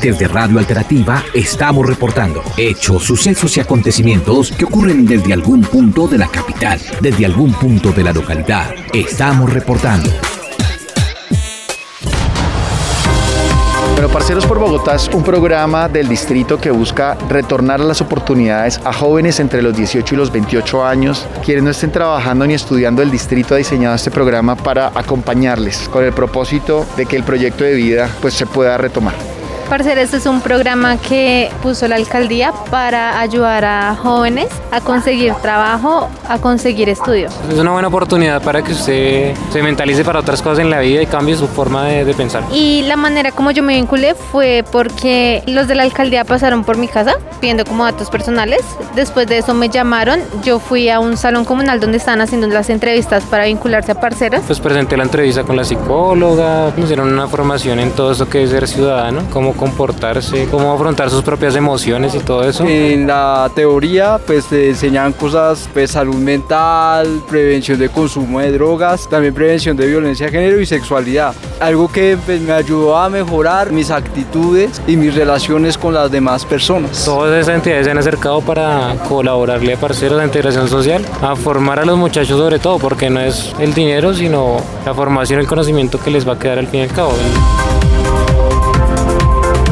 Desde Radio Alternativa estamos reportando hechos, sucesos y acontecimientos que ocurren desde algún punto de la capital, desde algún punto de la localidad. Estamos reportando. Bueno, Parceros por Bogotá es un programa del distrito que busca retornar las oportunidades a jóvenes entre los 18 y los 28 años. Quienes no estén trabajando ni estudiando, el distrito ha diseñado este programa para acompañarles con el propósito de que el proyecto de vida pues, se pueda retomar. Parceros este es un programa que puso la alcaldía para ayudar a jóvenes a conseguir trabajo, a conseguir estudio. Es una buena oportunidad para que usted se mentalice para otras cosas en la vida y cambie su forma de, de pensar. Y la manera como yo me vinculé fue porque los de la alcaldía pasaron por mi casa pidiendo como datos personales. Después de eso me llamaron. Yo fui a un salón comunal donde estaban haciendo las entrevistas para vincularse a parceros. Pues presenté la entrevista con la psicóloga, nos dieron una formación en todo eso que es ser ciudadano, cómo comportarse, cómo afrontar sus propias emociones y todo eso. En la teoría pues te enseñan cosas pues salud mental, prevención de consumo de drogas, también prevención de violencia de género y sexualidad. Algo que pues, me ayudó a mejorar mis actitudes y mis relaciones con las demás personas. Todas esas entidades se han acercado para colaborarle a parceros de integración social, a formar a los muchachos sobre todo, porque no es el dinero, sino la formación el conocimiento que les va a quedar al fin y al cabo.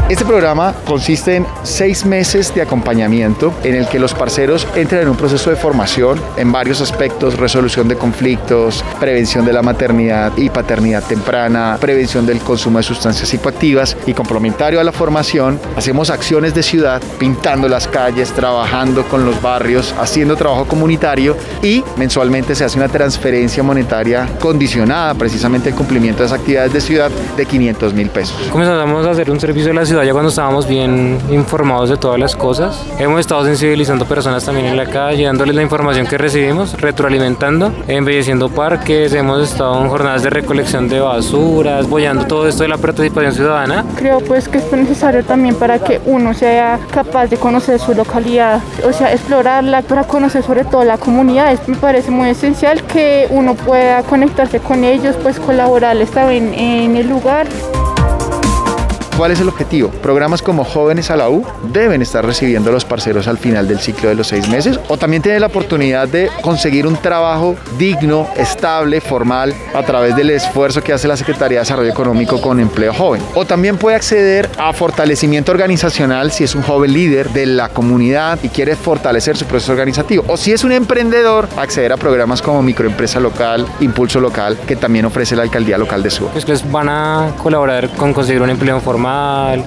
Este programa consiste en seis meses de acompañamiento en el que los parceros entran en un proceso de formación en varios aspectos, resolución de conflictos, prevención de la maternidad y paternidad temprana, prevención del consumo de sustancias psicoactivas y complementario a la formación, hacemos acciones de ciudad, pintando las calles, trabajando con los barrios, haciendo trabajo comunitario y mensualmente se hace una transferencia monetaria condicionada precisamente al cumplimiento de esas actividades de ciudad de 500 mil pesos. Comenzamos a hacer un servicio de la ciudad ya cuando estábamos bien informados de todas las cosas. Hemos estado sensibilizando personas también en la calle, dándoles la información que recibimos, retroalimentando, embelleciendo parques, hemos estado en jornadas de recolección de basuras, apoyando todo esto de la participación ciudadana. Creo pues que es necesario también para que uno sea capaz de conocer su localidad, o sea, explorarla para conocer sobre todo la comunidad. Es- Me parece muy esencial que uno pueda conectarse con ellos, pues colaborarles también en el lugar. ¿Cuál es el objetivo? Programas como Jóvenes a la U deben estar recibiendo a los parceros al final del ciclo de los seis meses o también tienen la oportunidad de conseguir un trabajo digno, estable, formal a través del esfuerzo que hace la Secretaría de Desarrollo Económico con Empleo Joven. O también puede acceder a fortalecimiento organizacional si es un joven líder de la comunidad y quiere fortalecer su proceso organizativo. O si es un emprendedor, acceder a programas como Microempresa Local, Impulso Local, que también ofrece la Alcaldía Local de Suba. Pues que van a colaborar con conseguir un empleo formal,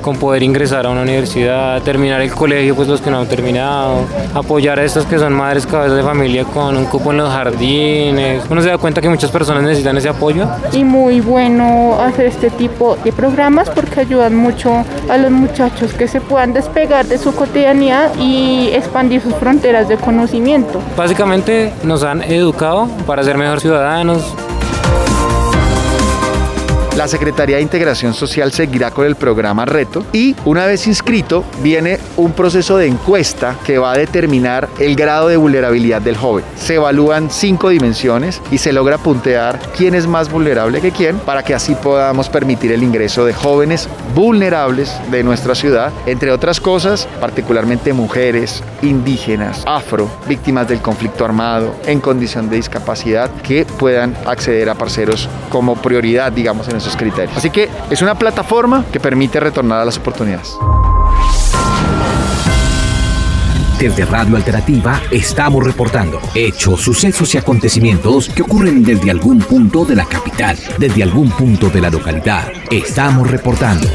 con poder ingresar a una universidad, terminar el colegio, pues los que no han terminado, apoyar a estas que son madres cabezas de familia con un cupo en los jardines. Uno se da cuenta que muchas personas necesitan ese apoyo. Y muy bueno hacer este tipo de programas porque ayudan mucho a los muchachos que se puedan despegar de su cotidianidad y expandir sus fronteras de conocimiento. Básicamente nos han educado para ser mejor ciudadanos, La Secretaría de Integración Social seguirá con el programa Reto y una vez inscrito viene un proceso de encuesta que va a determinar el grado de vulnerabilidad del joven. Se evalúan cinco dimensiones y se logra puntear quién es más vulnerable que quién para que así podamos permitir el ingreso de jóvenes vulnerables de nuestra ciudad, entre otras cosas, particularmente mujeres, indígenas, afro, víctimas del conflicto armado, en condición de discapacidad, que puedan acceder a parceros como prioridad, digamos, en esos criterios. Así que es una plataforma que permite retornar a las oportunidades. Desde Radio Alternativa estamos reportando hechos, sucesos y acontecimientos que ocurren desde algún punto de la capital, desde algún punto de la localidad. Estamos reportando.